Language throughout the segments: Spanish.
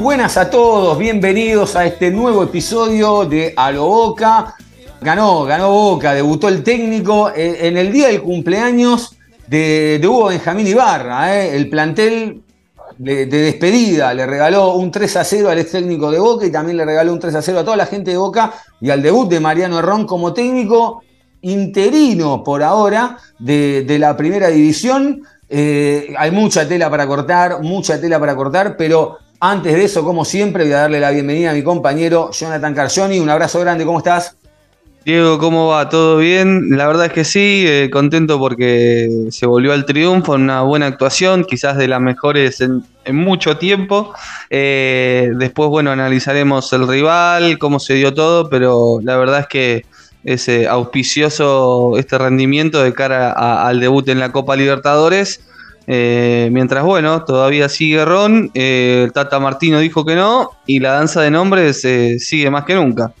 Buenas a todos, bienvenidos a este nuevo episodio de A lo Boca. Ganó, ganó Boca, debutó el técnico eh, en el día del cumpleaños de, Hugo Benjamín Ibarra. Eh. El plantel de, despedida le regaló un 3 a 0 al ex técnico de Boca y también le regaló un 3 a 0 a toda la gente de Boca y al debut de Mariano Herrón como técnico interino por ahora de, la primera división. Eh, hay mucha tela para cortar, mucha tela para cortar, pero antes de eso, como siempre, voy a darle la bienvenida a mi compañero Jonathan Carcioni. Un abrazo grande, ¿cómo estás? Diego, ¿cómo va? ¿Todo bien? La verdad es que sí, eh, contento porque se volvió al triunfo, una buena actuación, quizás de las mejores en, mucho tiempo. Eh, después, bueno, analizaremos el rival, cómo se dio todo, pero la verdad es que es eh, auspicioso este rendimiento de cara al debut en la Copa Libertadores eh, mientras, bueno, todavía sigue Ron, eh, el Tata Martino dijo que no, y la danza de nombres eh, sigue más que nunca.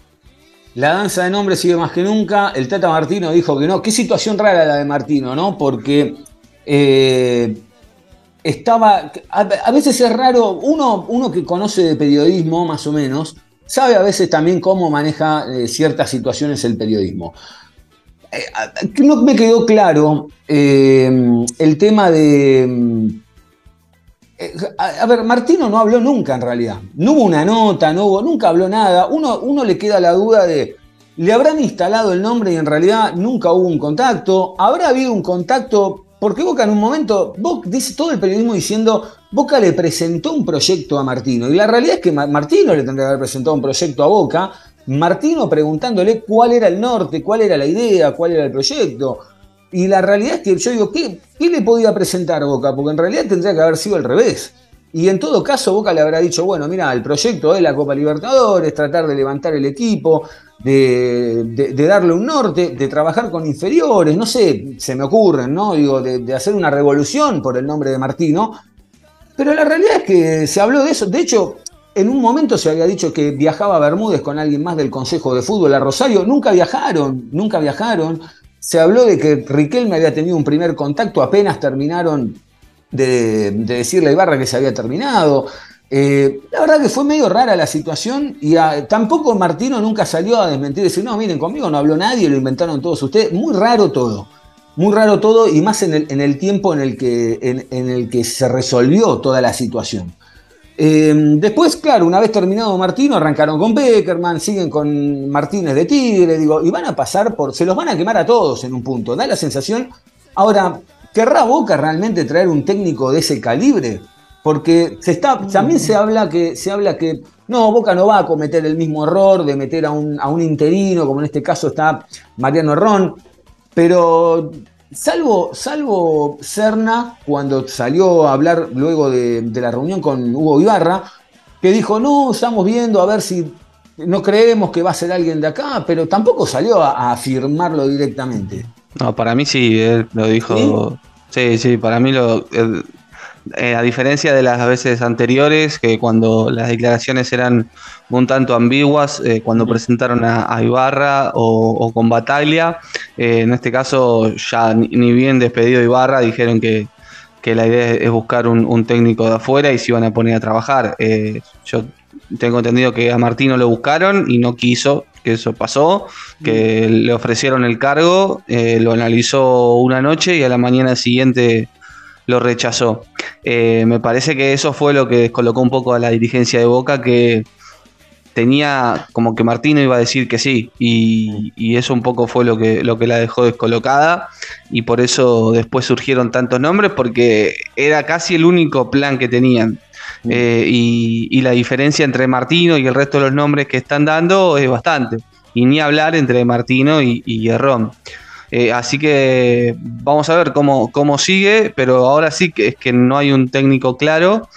La danza de nombres sigue más que nunca, el Tata Martino dijo que no. Qué situación rara la de Martino, ¿no? Porque estaba. A, veces es raro, uno, uno que conoce de periodismo, más o menos, sabe a veces también cómo maneja ciertas situaciones el periodismo. No me quedó claro eh, el tema de... Eh, a, ver, Martino no habló nunca en realidad. No hubo una nota, no hubo, nunca habló nada. Uno, uno le queda la duda de, ¿le habrán instalado el nombre y en realidad nunca hubo un contacto? ¿Habrá habido un contacto? Porque Boca en un momento, Boca, dice todo el periodismo diciendo, Boca le presentó un proyecto a Martino. Y la realidad es que Martino le tendría que haber presentado un proyecto a Boca. Martino preguntándole cuál era el norte, cuál era la idea, cuál era el proyecto. Y la realidad es que yo digo, ¿qué, ¿qué le podía presentar Boca? Porque en realidad tendría que haber sido al revés. Y en todo caso, Boca le habrá dicho, bueno, mira, el proyecto es la Copa Libertadores, tratar de levantar el equipo, de, darle un norte, de trabajar con inferiores, no sé, se me ocurren, ¿no? Digo, de, hacer una revolución por el nombre de Martino. Pero la realidad es que se habló de eso. De hecho, en un momento se había dicho que viajaba a Bermúdez con alguien más del Consejo de Fútbol a Rosario. Nunca viajaron, nunca viajaron. Se habló de que Riquelme había tenido un primer contacto, apenas terminaron de, decirle a Ibarra que se había terminado. Eh, la verdad que fue medio rara la situación y tampoco Martino nunca salió a desmentir, decir, no, miren, conmigo no habló nadie, lo inventaron todos ustedes. Muy raro todo, muy raro todo y más en el, tiempo en el, que, en el que se resolvió toda la situación. Em, después, claro, una vez terminado Martino, arrancaron con Beckerman, siguen con Martínez de Tigre, digo, y van a pasar por. Se los van a quemar a todos en un punto. Da la sensación. Ahora, ¿querrá Boca realmente traer un técnico de ese calibre? Porque se está, también se habla que, se habla que no, Boca no va a cometer el mismo error de meter a un, a un interino, como en este caso está Mariano Ron, pero Salvo, salvo Cerna, cuando salió a hablar luego de, la reunión con Hugo Ibarra, que dijo, no, estamos viendo a ver si no creemos que va a ser alguien de acá, pero tampoco salió a, afirmarlo directamente. No, para mí sí, él lo dijo. Sí, sí, para mí lo. Eh, a diferencia de las veces anteriores, que cuando las declaraciones eran un tanto ambiguas eh, cuando presentaron a, Ibarra o, con Bataglia. Eh, en este caso, ya ni, bien despedido Ibarra, dijeron que, la idea es buscar un, técnico de afuera y se iban a poner a trabajar. Yo tengo entendido que a Martino lo buscaron y no quiso, que eso pasó, que le ofrecieron el cargo, lo analizó una noche y a la mañana siguiente lo rechazó. me parece que eso fue lo que descolocó un poco a la dirigencia de Boca, que tenía como que Martino iba a decir que sí y, eso un poco fue lo que, lo que la dejó descolocada y por eso después surgieron tantos nombres porque era casi el único plan que tenían. Eh, y, la diferencia entre Martino y el resto de los nombres que están dando es bastante. Y ni hablar entre Martino y, y eh, así que vamos a ver cómo, cómo sigue, pero ahora sí que es que no hay un técnico claro.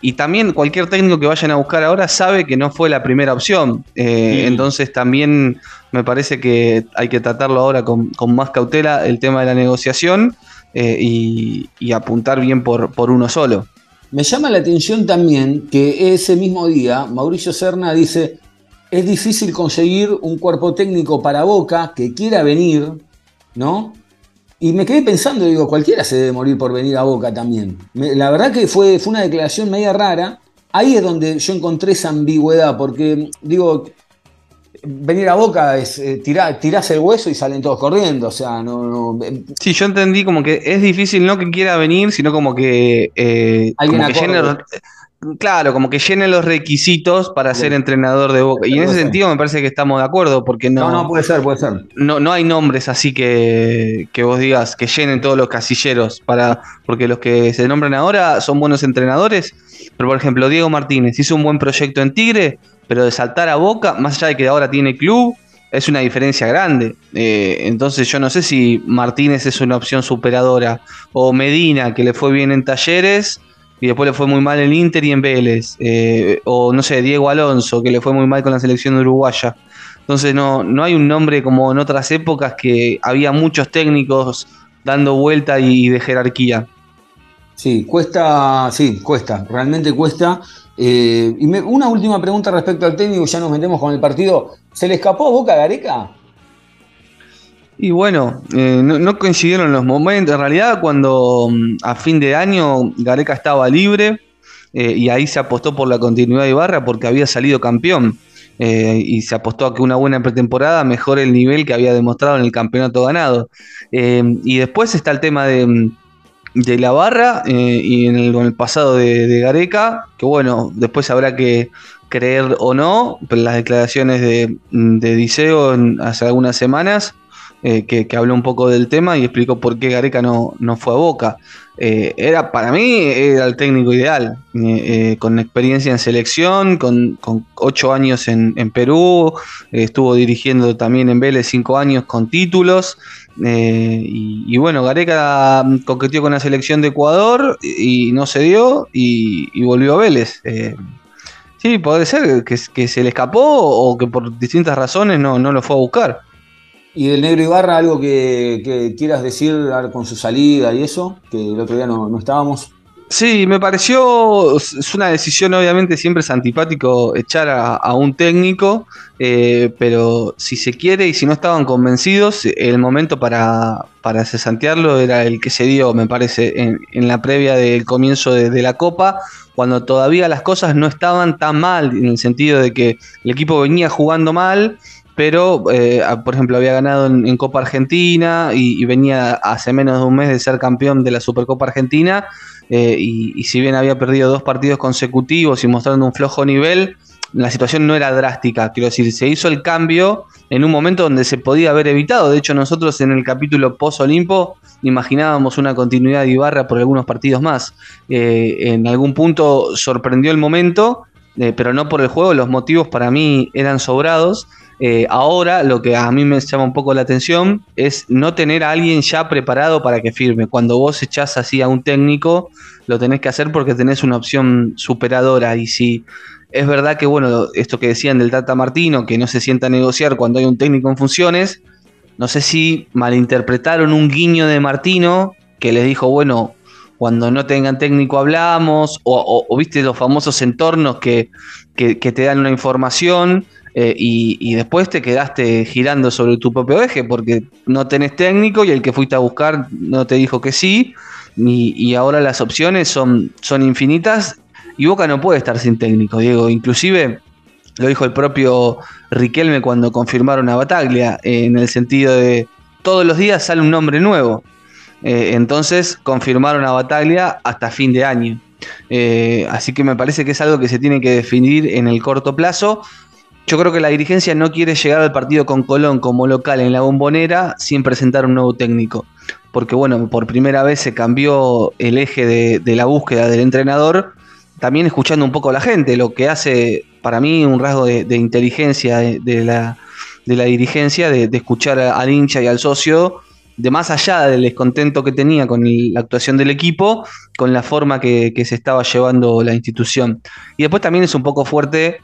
Y también cualquier técnico que vayan a buscar ahora sabe que no fue la primera opción. Eh, entonces también me parece que hay que tratarlo ahora con, más cautela el tema de la negociación y, apuntar bien por, por uno solo. Me llama la atención también que ese mismo día Mauricio Serna dice, es difícil conseguir un cuerpo técnico para Boca que quiera venir, ¿no? Y me quedé pensando, digo, cualquiera se debe morir por venir a Boca también. la verdad que fue, fue una declaración media rara. Ahí es donde yo encontré esa ambigüedad, porque digo, venir a Boca es eh, tirar, tirás el hueso y salen todos corriendo, o sea, no, no eh. Sí, yo entendí como que es difícil no que quiera venir, sino como que, eh, como que llene los, claro, como que llene los requisitos para ser entrenador de Boca. Y en ese sentido me parece que estamos de acuerdo, porque no. No, no, puede ser, puede ser. No, no hay nombres así que, que vos digas que llenen todos los casilleros, para, porque los que se nombran ahora son buenos entrenadores. Pero por ejemplo, Diego Martínez hizo un buen proyecto en Tigre, pero de saltar a Boca, más allá de que ahora tiene club, es una diferencia grande. Eh, entonces yo no sé si Martínez es una opción superadora, o Medina, que le fue bien en talleres y después le fue muy mal en Inter y en Vélez, eh, o no sé, Diego Alonso, que le fue muy mal con la selección uruguaya. Entonces no, no hay un nombre como en otras épocas que había muchos técnicos dando vuelta y de jerarquía. Sí, cuesta, sí, cuesta, realmente cuesta. Eh, y una última pregunta respecto al técnico, ya nos metemos con el partido. ¿Se le escapó a Boca Gareca? Y bueno, eh, no, coincidieron los momentos. En realidad, cuando mm, a fin de año Gareca estaba libre eh, y ahí se apostó por la continuidad de Ibarra porque había salido campeón. y se apostó a que una buena pretemporada mejore el nivel que había demostrado en el campeonato ganado. y después está el tema de mm, de la barra eh, y en el, pasado de, Gareca, que bueno, después habrá que creer o no, pero las declaraciones de, de Diceo hace algunas semanas, eh, que, habló un poco del tema y explicó por qué Gareca no, no fue a Boca. Eh, era para mí era el técnico ideal, con experiencia en selección, con, ocho años en, en Perú, estuvo dirigiendo también en Vélez cinco años con títulos. Eh, y, bueno, Gareca coqueteó con la selección de Ecuador y, no se dio y, volvió a Vélez. Eh, sí, puede ser que, se le escapó o que por distintas razones no, no lo fue a buscar. ¿Y del Negro Ibarra algo que, quieras decir con su salida y eso? Que el otro día no, no estábamos. Sí, me pareció, es una decisión obviamente siempre es antipático echar a, un técnico, eh, pero si se quiere y si no estaban convencidos, el momento para, para cesantearlo era el que se dio, me parece, en, la previa del comienzo de, la Copa, cuando todavía las cosas no estaban tan mal, en el sentido de que el equipo venía jugando mal, pero eh, por ejemplo había ganado en, Copa Argentina y, venía hace menos de un mes de ser campeón de la Supercopa Argentina eh, y, si bien había perdido dos partidos consecutivos y mostrando un flojo nivel, la situación no era drástica. Quiero decir, se hizo el cambio en un momento donde se podía haber evitado. De hecho, nosotros en el capítulo post-Olimpo imaginábamos una continuidad de Ibarra por algunos partidos más. Eh, en algún punto sorprendió el momento, pero no por el juego. Los motivos para mí eran sobrados. Eh, ahora lo que a mí me llama un poco la atención es no tener a alguien ya preparado para que firme. Cuando vos echás así a un técnico, lo tenés que hacer porque tenés una opción superadora. Y si es verdad que, bueno, esto que decían del Tata Martino, que no se sienta a negociar cuando hay un técnico en funciones, no sé si malinterpretaron un guiño de Martino que les dijo, bueno, cuando no tengan técnico hablamos, o, viste los famosos entornos que, que te dan una información eh, y, después te quedaste girando sobre tu propio eje porque no tenés técnico y el que fuiste a buscar no te dijo que sí. Y, ahora las opciones son, son infinitas y Boca no puede estar sin técnico, Diego. Inclusive lo dijo el propio Riquelme cuando confirmaron a Bataglia, en el sentido de todos los días sale un nombre nuevo. Eh, entonces confirmaron a Bataglia hasta fin de año. Eh, así que me parece que es algo que se tiene que definir en el corto plazo yo creo que la dirigencia no quiere llegar al partido con Colón como local en la bombonera sin presentar un nuevo técnico. Porque bueno, por primera vez se cambió el eje de, la búsqueda del entrenador, también escuchando un poco a la gente, lo que hace para mí un rasgo de, inteligencia de, la, dirigencia, de, escuchar al hincha y al socio, de más allá del descontento que tenía con la actuación del equipo, con la forma que, que se estaba llevando la institución. Y después también es un poco fuerte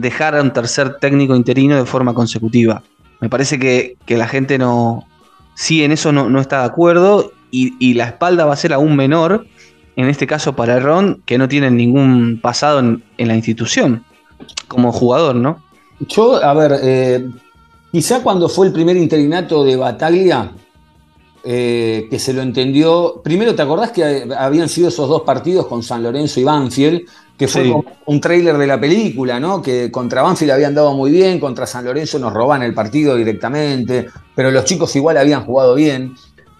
dejar a un tercer técnico interino de forma consecutiva. Me parece que, la gente no, sí en eso no, está de acuerdo y, la espalda va a ser aún menor, en este caso para Ron, que no tiene ningún pasado en, la institución como jugador, ¿no? Yo, a ver, eh, quizá cuando fue el primer interinato de Bataglia, eh, que se lo entendió. Primero, ¿te acordás que habían sido esos dos partidos con San Lorenzo y Banfield? Que fue un tráiler de la película, ¿no? Que contra Banfield habían dado muy bien, contra San Lorenzo nos roban el partido directamente, pero los chicos igual habían jugado bien.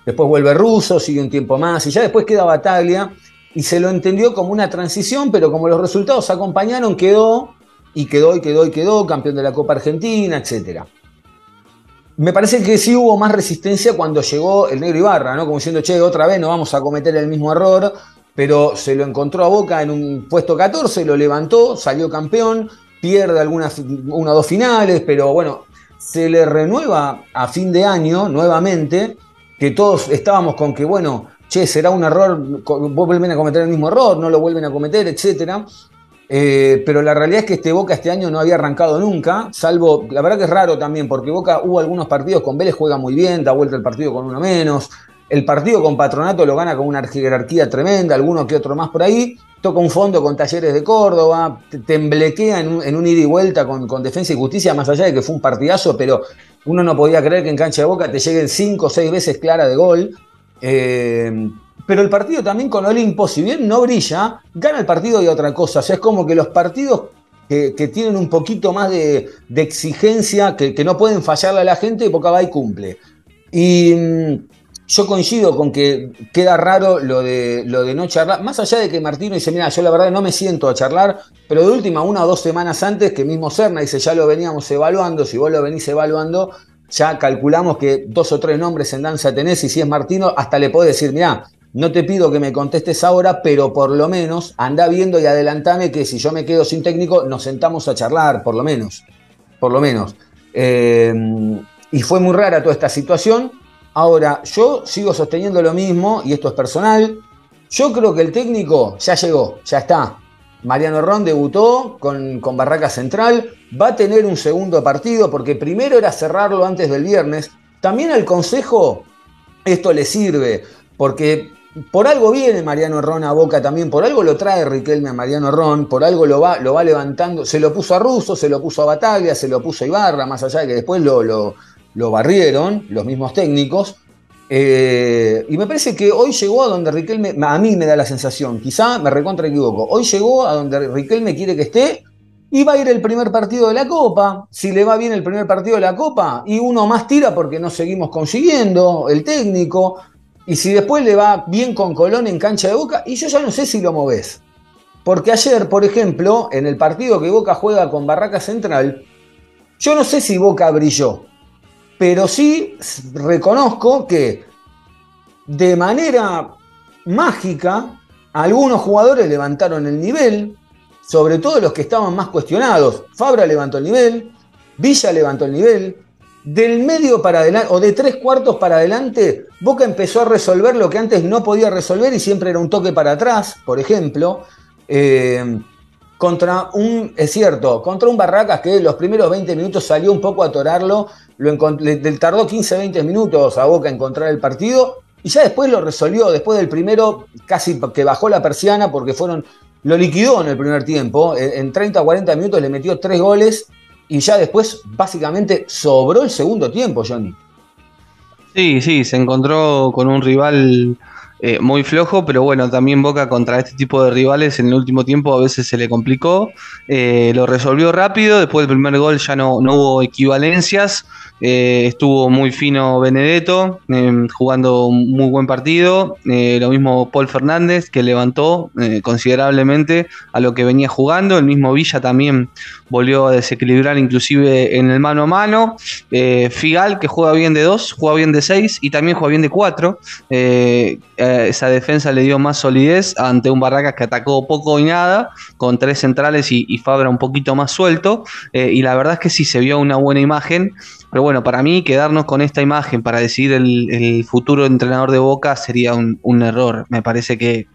Después vuelve Russo, sigue un tiempo más, y ya después queda Bataglia, y se lo entendió como una transición, pero como los resultados acompañaron, quedó, y quedó, y quedó, y quedó, campeón de la Copa Argentina, etcétera. Me parece que sí hubo más resistencia cuando llegó el negro Ibarra, ¿no? Como diciendo, che, otra vez no vamos a cometer el mismo error, pero se lo encontró a Boca en un puesto 14, lo levantó, salió campeón, pierde algunas, una o dos finales, pero bueno, se le renueva a fin de año nuevamente, que todos estábamos con que, bueno, che, será un error, vuelven a cometer el mismo error, no lo vuelven a cometer, etcétera. Eh, pero la realidad es que este Boca este año no había arrancado nunca, salvo, la verdad que es raro también, porque Boca hubo algunos partidos con Vélez juega muy bien, da vuelta el partido con uno menos, el partido con Patronato lo gana con una jerarquía tremenda, alguno que otro más por ahí, toca un fondo con Talleres de Córdoba, temblequea en un, en un ida y vuelta con, Defensa y Justicia, más allá de que fue un partidazo, pero uno no podía creer que en cancha de Boca te lleguen cinco o seis veces clara de gol. Eh, pero el partido también con Olimpo, si bien no brilla, gana el partido y otra cosa. O sea, es como que los partidos que, tienen un poquito más de, exigencia, que, no pueden fallarle a la gente, Boca va y cumple. Y mm, yo coincido con que queda raro lo de, lo de no charlar, más allá de que Martino dice, mira, yo la verdad no me siento a charlar, pero de última, una o dos semanas antes, que mismo Serna dice, ya lo veníamos evaluando, si vos lo venís evaluando, ya calculamos que dos o tres nombres en danza tenés y si es Martino, hasta le podés decir, mira, no te pido que me contestes ahora, pero por lo menos anda viendo y adelantame que si yo me quedo sin técnico, nos sentamos a charlar, por lo menos. Por lo menos. Eh, y fue muy rara toda esta situación. Ahora, yo sigo sosteniendo lo mismo, y esto es personal. Yo creo que el técnico ya llegó, ya está. Mariano Ron debutó con, con Barraca Central, va a tener un segundo partido, porque primero era cerrarlo antes del viernes. También al Consejo esto le sirve, porque por algo viene Mariano Ron a Boca también, por algo lo trae Riquelme a Mariano Ron, por algo lo va, levantando, se lo puso a Russo, se lo puso a Bataglia, se lo puso a Ibarra, más allá de que después lo, lo, barrieron los mismos técnicos. Eh, y me parece que hoy llegó a donde Riquelme, a mí me da la sensación, quizá me recontra equivoco, hoy llegó a donde Riquelme quiere que esté y va a ir el primer partido de la Copa. Si le va bien el primer partido de la Copa y uno más tira porque no seguimos consiguiendo, el técnico. Y si después le va bien con Colón en cancha de Boca, y yo ya no sé si lo moves. Porque ayer, por ejemplo, en el partido que Boca juega con Barraca Central, yo no sé si Boca brilló, pero sí reconozco que de manera mágica algunos jugadores levantaron el nivel, sobre todo los que estaban más cuestionados. Fabra levantó el nivel, Villa levantó el nivel, del medio para adelante, o de tres cuartos para adelante, Boca empezó a resolver lo que antes no podía resolver y siempre era un toque para atrás, por ejemplo. Eh, contra un, es cierto, contra un Barracas que los primeros 20 minutos salió un poco a atorarlo, lo le, tardó 15-20 minutos a Boca encontrar el partido y ya después lo resolvió, después del primero casi que bajó la persiana porque fueron, lo liquidó en el primer tiempo, en 30 o 40 minutos le metió tres goles y ya después básicamente sobró el segundo tiempo, Johnny. Sí, sí, se encontró con un rival eh, muy flojo, pero bueno, también Boca contra este tipo de rivales en el último tiempo a veces se le complicó. Eh, lo resolvió rápido, después del primer gol ya no, no hubo equivalencias. Eh, estuvo muy fino Benedetto, jugando un muy buen partido. lo mismo Paul Fernández, que levantó considerablemente a lo que venía jugando. El mismo Villa también volvió a desequilibrar, inclusive en el mano a mano. Figal, que juega bien de dos, juega bien de seis y también juega bien de cuatro esa defensa le dio más solidez ante un Barracas que atacó poco y nada, con tres centrales y, Fabra un poquito más suelto. Eh, y la verdad es que sí se vio una buena imagen. Pero bueno, para mí quedarnos con esta imagen para decidir el, futuro entrenador de Boca sería un, error. Me parece que,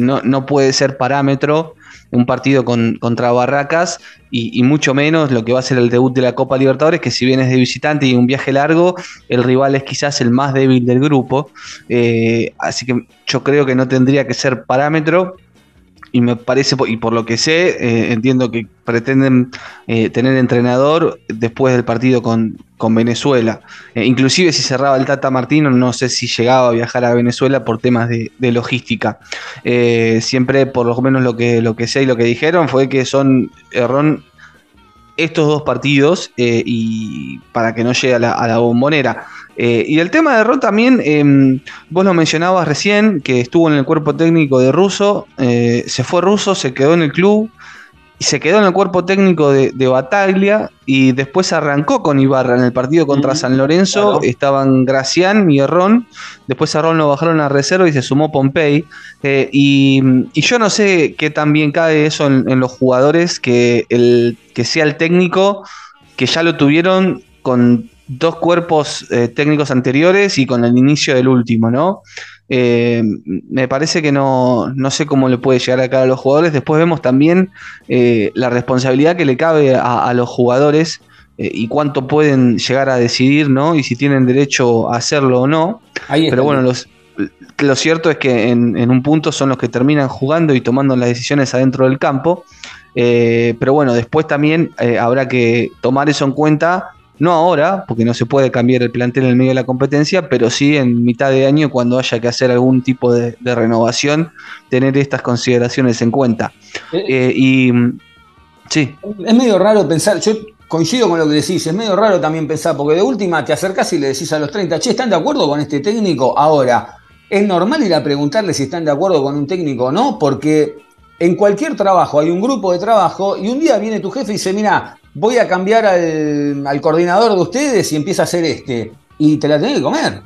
no, no puede ser parámetro un partido contra Barracas y, mucho menos lo que va a ser el debut de la Copa Libertadores, que si bien es de visitante y un viaje largo, el rival es quizás el más débil del grupo. Eh, así que yo creo que no tendría que ser parámetro y me parece, y por lo que sé, eh, entiendo que pretenden eh, tener entrenador después del partido con, Venezuela. Eh, inclusive si cerraba el Tata Martino, no sé si llegaba a viajar a Venezuela por temas de, logística. siempre, por lo menos lo que, lo que sé y lo que dijeron, fue que son errón estos dos partidos y para que no llegue a la, a la bombonera. Eh, y el tema de Ron también, em, vos lo mencionabas recién, que estuvo en el cuerpo técnico de Russo, eh, se fue Russo, se quedó en el club, y se quedó en el cuerpo técnico de, Bataglia y después arrancó con Ibarra en el partido contra San Lorenzo. Estaban Gracián y Errón. Después a Errón lo bajaron a reserva y se sumó Pompey. Eh, y, yo no sé qué tan bien cae eso en, los jugadores, que, el, que sea el técnico, que ya lo tuvieron con dos cuerpos eh, técnicos anteriores y con el inicio del último, ¿no? Eh, me parece que no, no, sé cómo le puede llegar a a los jugadores. Después vemos también eh, la responsabilidad que le cabe a, los jugadores y cuánto pueden llegar a decidir, ¿no? Y si tienen derecho a hacerlo o no. Pero bueno, los, lo cierto es que en, en, un punto son los que terminan jugando y tomando las decisiones adentro del campo. pero bueno, después también habrá que tomar eso en cuenta no ahora, porque no se puede cambiar el plantel en el medio de la competencia, pero sí en mitad de año cuando haya que hacer algún tipo de, renovación, tener estas consideraciones en cuenta. Eh, eh, y sí. Es medio raro pensar, yo coincido con lo que decís, es medio raro también pensar, porque de última te acercás y le decís a los 30, che, ¿están de acuerdo con este técnico? Ahora, es normal ir a preguntarle si están de acuerdo con un técnico o no, porque en cualquier trabajo hay un grupo de trabajo y un día viene tu jefe y dice, mira, voy a cambiar al, coordinador de ustedes y empieza a hacer este. Y te la tenés que comer.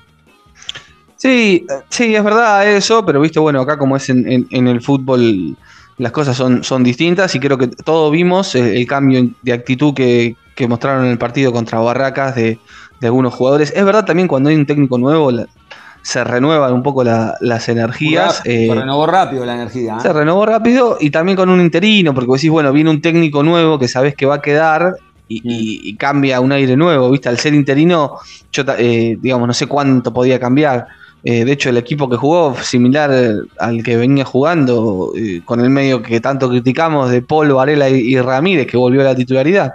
Sí, sí, es verdad eso, pero viste, bueno, acá como es en, el fútbol, las cosas son, son, distintas y creo que todos vimos el, cambio de actitud que, mostraron en el partido contra Barracas de, algunos jugadores. Es verdad también cuando hay un técnico nuevo, se renuevan un poco las energías. se eh, renovó rápido la energía. ¿eh? Se renovó rápido y también con un interino, porque decís, bueno, viene un técnico nuevo que sabes que va a quedar y, mm. cambia un aire nuevo, ¿viste? Al ser interino, yo, eh, digamos, no sé cuánto podía cambiar. De hecho, el equipo que jugó, similar al que venía jugando, con el medio que tanto criticamos de Paul, Varela y Ramírez, que volvió a la titularidad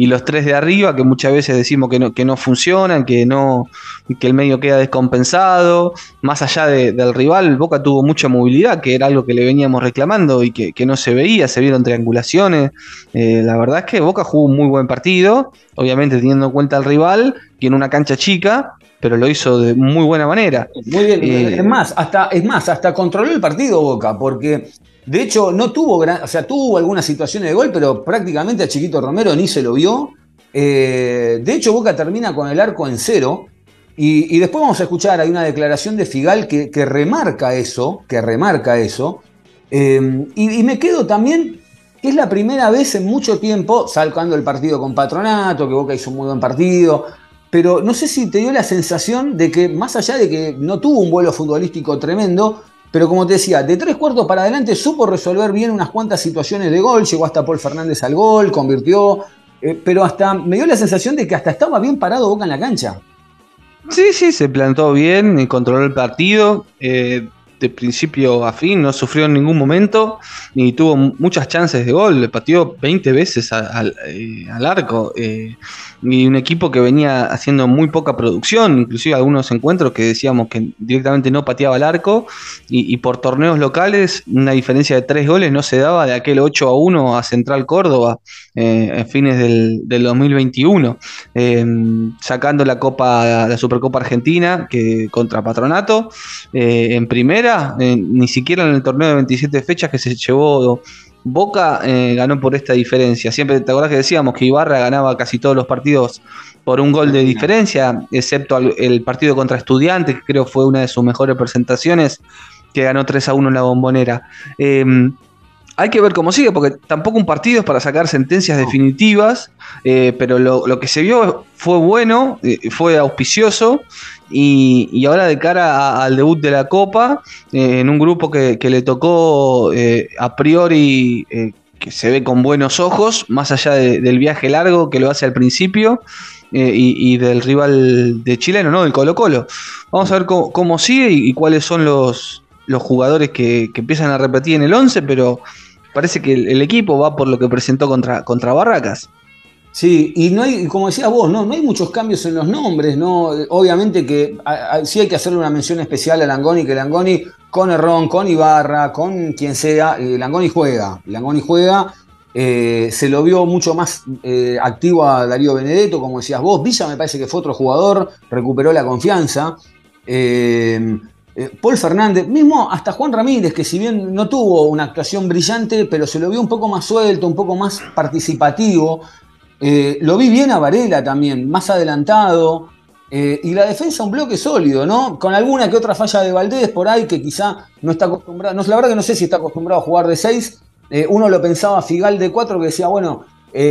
y los tres de arriba, que muchas veces decimos que no, que no funcionan, que, no, que el medio queda descompensado. Más allá del rival, Boca tuvo mucha movilidad, que era algo que le veníamos reclamando y que, no se veía, se vieron triangulaciones. Eh, la verdad es que Boca jugó un muy buen partido, obviamente teniendo en cuenta al rival, en una cancha chica, pero lo hizo de muy buena manera. Muy bien, eh, es más, hasta, es más, hasta controló el partido Boca, porque de hecho, no tuvo gran, o sea, tuvo algunas situaciones de gol, pero prácticamente a Chiquito Romero ni se lo vio. Eh, de hecho, Boca termina con el arco en cero. Y, después vamos a escuchar, hay una declaración de Figal que, remarca eso, que remarca eso. Eh, y, me quedo también, que es la primera vez en mucho tiempo, salcando el partido con Patronato, que Boca hizo un muy buen partido, pero no sé si te dio la sensación de que, más allá de que no tuvo un vuelo futbolístico tremendo, pero como te decía, de tres cuartos para adelante supo resolver bien unas cuantas situaciones de gol, llegó hasta Paul Fernández al gol, convirtió, eh, pero hasta me dio la sensación de que hasta estaba bien parado Boca en la cancha. Sí, sí, se plantó bien, controló el partido. Eh, de principio a fin, no sufrió en ningún momento, ni tuvo muchas chances de gol, le pateó 20 veces al, eh, arco. Eh, y un equipo que venía haciendo muy poca producción, inclusive algunos encuentros que decíamos que directamente no pateaba el arco, y, por torneos locales una diferencia de tres goles no se daba de aquel 8 a 1 a Central Córdoba eh, en fines del, 2021, eh, sacando la Copa, la Supercopa Argentina que contra Patronato en primera, ni siquiera en el torneo de 27 fechas que se llevó Boca eh, ganó por esta diferencia. Siempre te acordás que decíamos que Ibarra ganaba casi todos los partidos por un gol de diferencia, excepto el partido contra Estudiantes, que creo fue una de sus mejores presentaciones, que ganó 3 a 1 en la bombonera. Em, hay que ver cómo sigue, porque tampoco un partido es para sacar sentencias definitivas, eh, pero lo, que se vio fue bueno, eh, fue auspicioso, y, ahora de cara al debut de la Copa, eh, en un grupo que, le tocó a priori que se ve con buenos ojos, más allá del viaje largo que lo hace al principio. y, del rival de chileno, ¿no? El Colo Colo. Vamos a ver cómo, sigue y, cuáles son los, los jugadores que, que, empiezan a repetir en el 11, pero parece que el, equipo va por lo que presentó contra, contra Barracas. Sí, y no hay, como decías vos, no, no hay muchos cambios en los nombres, ¿no? Obviamente que sí hay que hacerle una mención especial a Langoni, que Langoni con Errón, con Ibarra, con quien sea, eh, Langoni juega. Langoni juega, eh, se lo vio mucho más eh, activo a Darío Benedetto, como decías vos. Villa me parece que fue otro jugador, recuperó la confianza. Paul Fernández, mismo hasta Juan Ramírez, que si bien no tuvo una actuación brillante, pero se lo vio un poco más suelto, un poco más participativo. Eh, lo vi bien a Varela también, más adelantado. Eh, y la defensa un bloque sólido, ¿no? Con alguna que otra falla de Valdés por ahí que quizá no está acostumbrado. No, la verdad que no sé si está acostumbrado a jugar de 6. uno lo pensaba Figal de 4, que decía, bueno,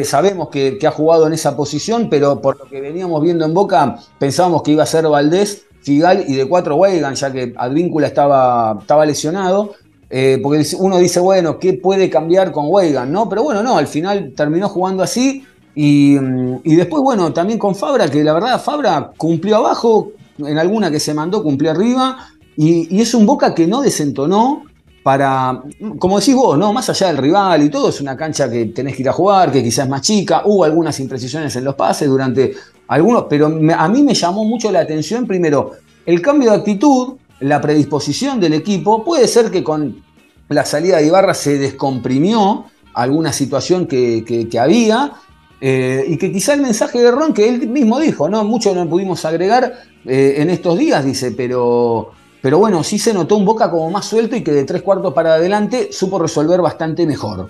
sabemos que, ha jugado en esa posición, pero por lo que veníamos viendo en Boca, pensábamos que iba a ser Valdés Figal y de cuatro Weigan, ya que Advíncula estaba, estaba lesionado. Eh, porque uno dice, bueno, ¿qué puede cambiar con Weigan? ¿no? Pero bueno, no, al final terminó jugando así. Y, después, bueno, también con Fabra, que la verdad Fabra cumplió abajo, en alguna que se mandó cumplió arriba. Y, es un Boca que no desentonó para, como decís vos, ¿no? Más allá del rival y todo, es una cancha que tenés que ir a jugar, que quizás es más chica. Hubo algunas imprecisiones en los pases durante algunos, pero a mí me llamó mucho la atención, primero, el cambio de actitud, la predisposición del equipo. Puede ser que con la salida de Ibarra se descomprimió alguna situación que, había. Eh, y que quizá el mensaje de Ron, que él mismo dijo, ¿no? Mucho no pudimos agregar eh, en estos días, dice, pero, pero bueno, sí se notó un Boca como más suelto y que de tres cuartos para adelante supo resolver bastante mejor.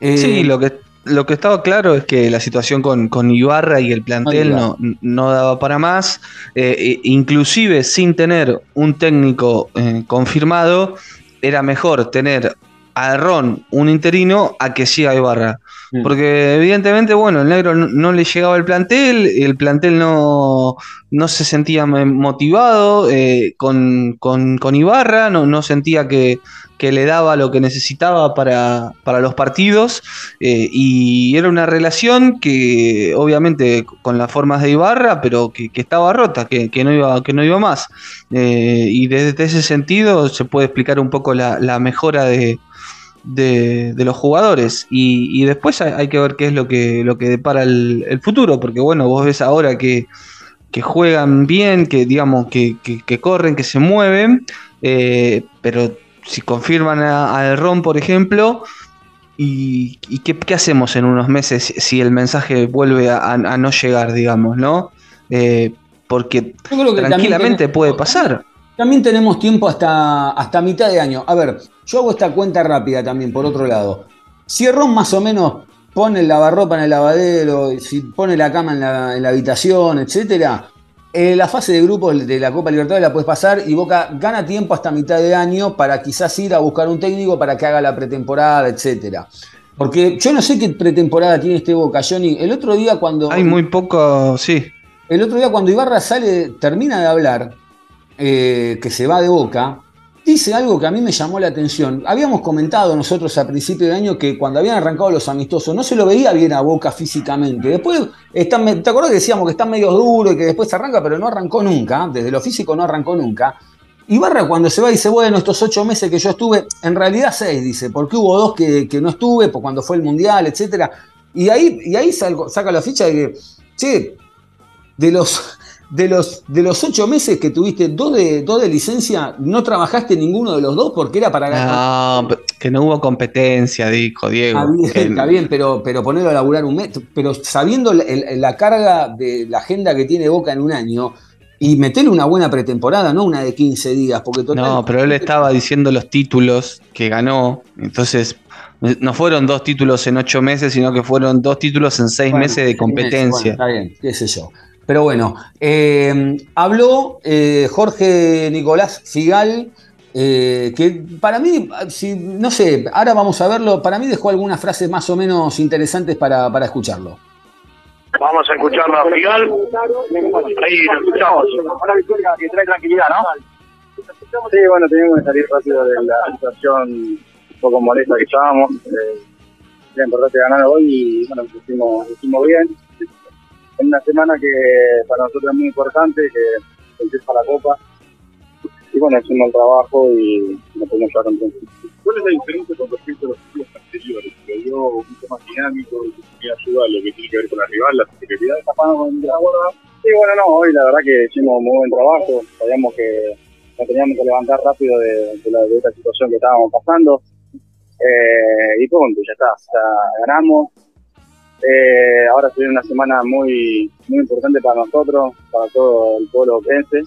sí, eh, lo que lo que estaba claro es que la situación con, Ibarra y el plantel no, no, daba para más. E inclusive sin tener un técnico confirmado, era mejor tener a Ron, un interino, a que siga Ibarra. Mm. Porque evidentemente, bueno, el negro no, le llegaba el plantel, el plantel no, no se sentía motivado eh, con, con, Ibarra, no, no sentía que, que le daba lo que necesitaba para, los partidos eh, y era una relación que obviamente con las formas de Ibarra, pero que, estaba rota, que, no iba, que no iba más. Eh, y desde ese sentido se puede explicar un poco la, mejora de, de, los jugadores y, después hay, que ver qué es lo que, lo que depara el, futuro, porque bueno, vos ves ahora que, juegan bien, que digamos que, corren, que se mueven, eh, pero si confirman a, El Ron, por ejemplo, ¿y, qué, hacemos en unos meses si el mensaje vuelve a, no llegar, digamos, ¿no? Eh, porque tranquilamente puede pasar. También tenemos tiempo hasta, hasta mitad de año. A ver, yo hago esta cuenta rápida también, por otro lado. Ron más o menos pone el lavarropa en el lavadero, si pone la cama en la, en la habitación, etcétera, eh, la fase de grupos de la Copa Libertadores la puedes pasar y Boca gana tiempo hasta mitad de año para quizás ir a buscar un técnico para que haga la pretemporada, etcétera. Porque yo no sé qué pretemporada tiene este Boca, Johnny. El otro día cuando. Hay muy poco, sí. El otro día cuando Ibarra sale, termina de hablar, eh, que se va de Boca, dice algo que a mí me llamó la atención. Habíamos comentado nosotros a principio de año que cuando habían arrancado los amistosos no se lo veía bien a Boca físicamente. Después, están, ¿te acuerdas que decíamos que está medio duro y que después arranca, pero no arrancó nunca? Desde lo físico no arrancó nunca. Ibarra cuando se va dice, bueno, estos ocho meses que yo estuve, en realidad seis, dice, porque hubo dos que, no estuve, por cuando fue el Mundial, etc. Y ahí, y ahí saca la ficha de que, che, de los, de los, de los ocho meses que tuviste dos de, dos de licencia, no trabajaste ninguno de los dos porque era para ganar. No, que no hubo competencia, dijo Diego. Está bien, pero, pero ponerlo a laburar un mes, pero sabiendo la, carga de la agenda que tiene Boca en un año, y meterle una buena pretemporada, no una de 15 días. Porque no, pero él estaba diciendo los títulos que ganó. Entonces, no fueron dos títulos en ocho meses, sino que fueron dos títulos en seis meses de competencia. está bien, qué sé yo. Pero bueno, eh, habló eh, Jorge Nicolás Figal, eh, que para mí, si, no sé, ahora vamos a verlo, para mí dejó algunas frases más o menos interesantes para, escucharlo. Vamos a escucharlo a Figal. Ahí lo escuchamos. Que trae tranquilidad, ¿no? Sí, bueno, teníamos que salir rápido de la situación un poco molesta que estábamos. Eh, era importante ganar hoy y bueno, lo hicimos, lo hicimos bien en una semana que para nosotros es muy importante, que empieza la Copa. Y bueno, hicimos el trabajo y nos podemos llevar un ¿Cuál es la diferencia con respecto a los clubes anteriores? ¿Lo dio mucho más dinámico y ayuda a lo que tiene que ver con la rival, la superioridad? Sí, bueno, no, hoy la verdad que hicimos muy buen trabajo. Sabíamos que nos teníamos que levantar rápido de, de, la, de esta situación que estábamos pasando. Eh, y punto, ya está. Ya ganamos, eh, ahora se una semana muy muy importante para nosotros, para todo el pueblo oquense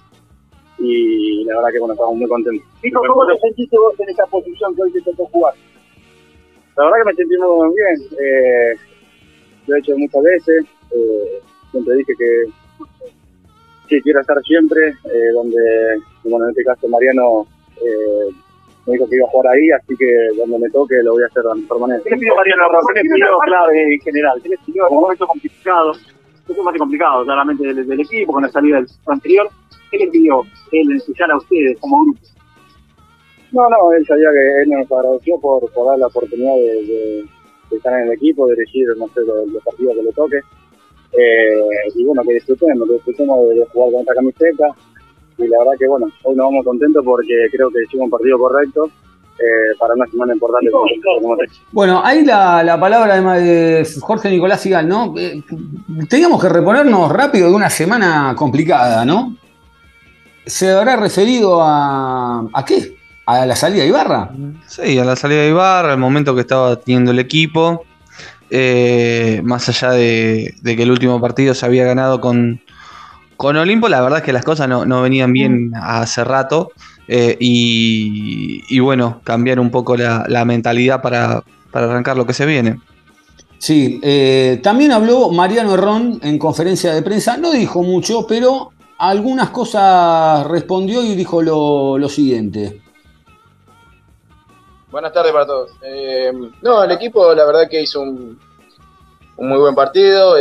y la verdad que bueno, estamos muy contentos. ¿cómo te sentiste vos en esa posición que hoy te tocó jugar? La verdad que me sentí muy bien. Eh, lo he hecho muchas veces. Eh, siempre dije que, que quiero estar siempre, eh, donde, bueno, en este caso Mariano eh, me dijo que iba a jugar ahí, así que donde me toque lo voy a hacer de la mejor manera. ¿Qué le pidió Mariano ¿Qué le pidió clave en general? ¿Qué le pidió un momento complicado? Un más complicado, claramente, del, equipo, con la salida del anterior. ¿Qué le pidió él en especial a ustedes como grupo? No, no, él sabía que él nos agradeció por, por dar la oportunidad de, estar en el equipo, de elegir, no sé, los, partidos que le toque. Eh, y bueno, que disfrutemos, que disfrutemos de jugar con esta camiseta, y la verdad que bueno, hoy nos vamos contentos porque creo que hicimos un partido correcto eh, para una semana importante Bueno, ahí la, la palabra de Jorge Nicolás Sigal, ¿no? Eh, teníamos que reponernos rápido de una semana complicada, ¿no? ¿Se habrá referido a, a qué? ¿A la salida de Ibarra? Sí, a la salida de Ibarra, al momento que estaba teniendo el equipo. Eh, más allá de, que el último partido se había ganado con, con Olimpo la verdad es que las cosas no, venían bien mm. hace rato eh, y, bueno, cambiar un poco la, mentalidad para, arrancar lo que se viene. Sí, eh, también habló Mariano Herrón en conferencia de prensa, no dijo mucho, pero algunas cosas respondió y dijo lo, siguiente. Buenas tardes para todos. Eh, no, el equipo la verdad que hizo un, un muy buen partido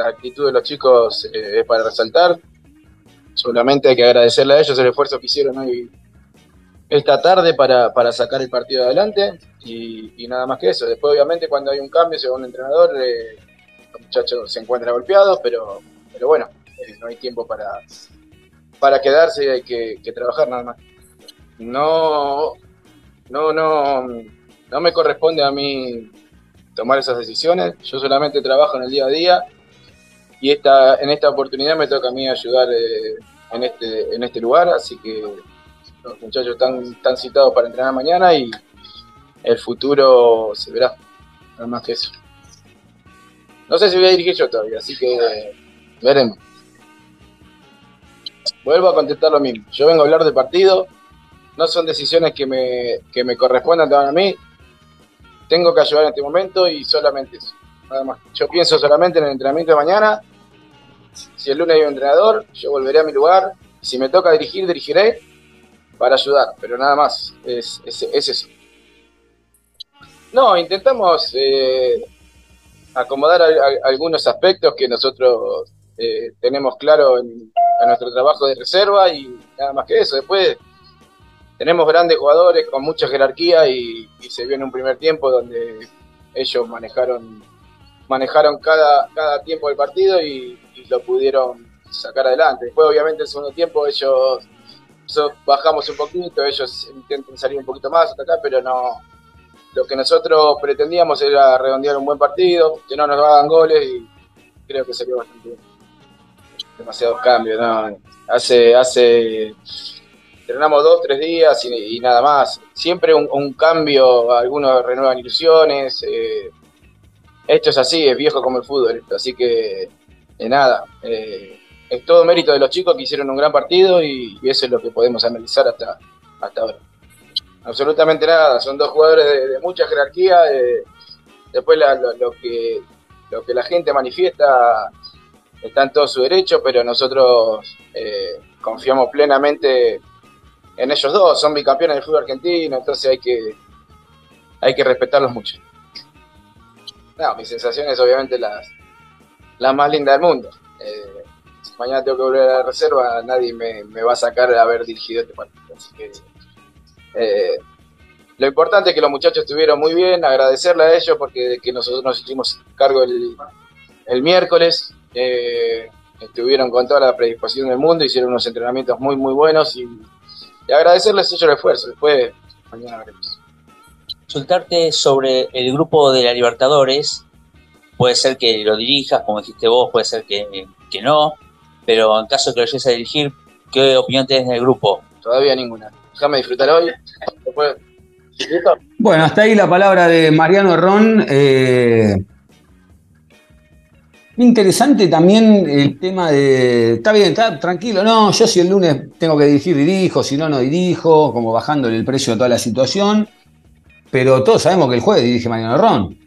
la actitud de los chicos eh, es para resaltar. Solamente hay que agradecerle a ellos el esfuerzo que hicieron hoy esta tarde para, sacar el partido adelante y, nada más que eso. Después, obviamente, cuando hay un cambio según el entrenador, eh, los muchachos se encuentran golpeados, pero, pero bueno, eh, no hay tiempo para, para quedarse y hay que, que, trabajar nada más. No, no, no, no me corresponde a mí tomar esas decisiones. Yo solamente trabajo en el día a día y esta, en esta oportunidad me toca a mí ayudar eh, en, este, en este lugar, así que los muchachos están, citados para entrenar mañana y el futuro se verá, nada más que eso. No sé si voy a dirigir yo todavía, así que veremos. Vuelvo a contestar lo mismo. Yo vengo a hablar de partido, no son decisiones que me, que me correspondan a mí. Tengo que ayudar en este momento y solamente eso. Nada más. Yo pienso solamente en el entrenamiento de mañana si el lunes hay un entrenador, yo volveré a mi lugar. Si me toca dirigir, dirigiré para ayudar, pero nada más. Es, eso. No, intentamos eh, acomodar algunos aspectos que nosotros eh, tenemos claro en, nuestro trabajo de reserva y nada más que eso. Después tenemos grandes jugadores con mucha jerarquía y, y se vio en un primer tiempo donde ellos manejaron manejaron cada, cada tiempo del partido y, lo pudieron sacar adelante. Después, obviamente, el segundo tiempo ellos bajamos un poquito, ellos intentan salir un poquito más hasta acá, pero no. Lo que nosotros pretendíamos era redondear un buen partido, que no nos hagan goles y creo que sería bastante bien. Demasiados cambios, ¿no? Hace, hace, entrenamos dos, tres días y, nada más. Siempre un, cambio, algunos renuevan ilusiones. Eh, esto es así, es viejo como el fútbol, así que eh, nada. Eh, es todo mérito de los chicos que hicieron un gran partido y, eso es lo que podemos analizar hasta, hasta ahora. Absolutamente nada, son dos jugadores de, mucha jerarquía. después lo, que, lo que la gente manifiesta está en todo su derecho, pero nosotros eh, confiamos plenamente en ellos dos. Son bicampeones del fútbol argentino, entonces hay que, hay que respetarlos mucho. No, mi sensación es obviamente las, la más linda del mundo. Eh, mañana tengo que volver a la reserva, nadie me, va a sacar de haber dirigido este partido. Así que eh, lo importante es que los muchachos estuvieron muy bien, agradecerle a ellos porque que nosotros nos hicimos cargo el, el miércoles, eh, estuvieron con toda la predisposición del mundo, hicieron unos entrenamientos muy, muy buenos y, agradecerles ellos el esfuerzo. Después, mañana veremos. Consultarte sobre el grupo de la Libertadores, puede ser que lo dirijas, como dijiste vos, puede ser que, que no, pero en caso de que lo llegues a dirigir, ¿qué opinión tenés del grupo? Todavía ninguna. Déjame disfrutar hoy. Bueno, hasta ahí la palabra de Mariano Ron. Eh, interesante también el tema de. Está bien, está tranquilo. No, yo si el lunes tengo que dirigir, dirijo. Si no, no dirijo. Como bajándole el precio a toda la situación. Pero todos sabemos que el jueves dirige Mariano Ron.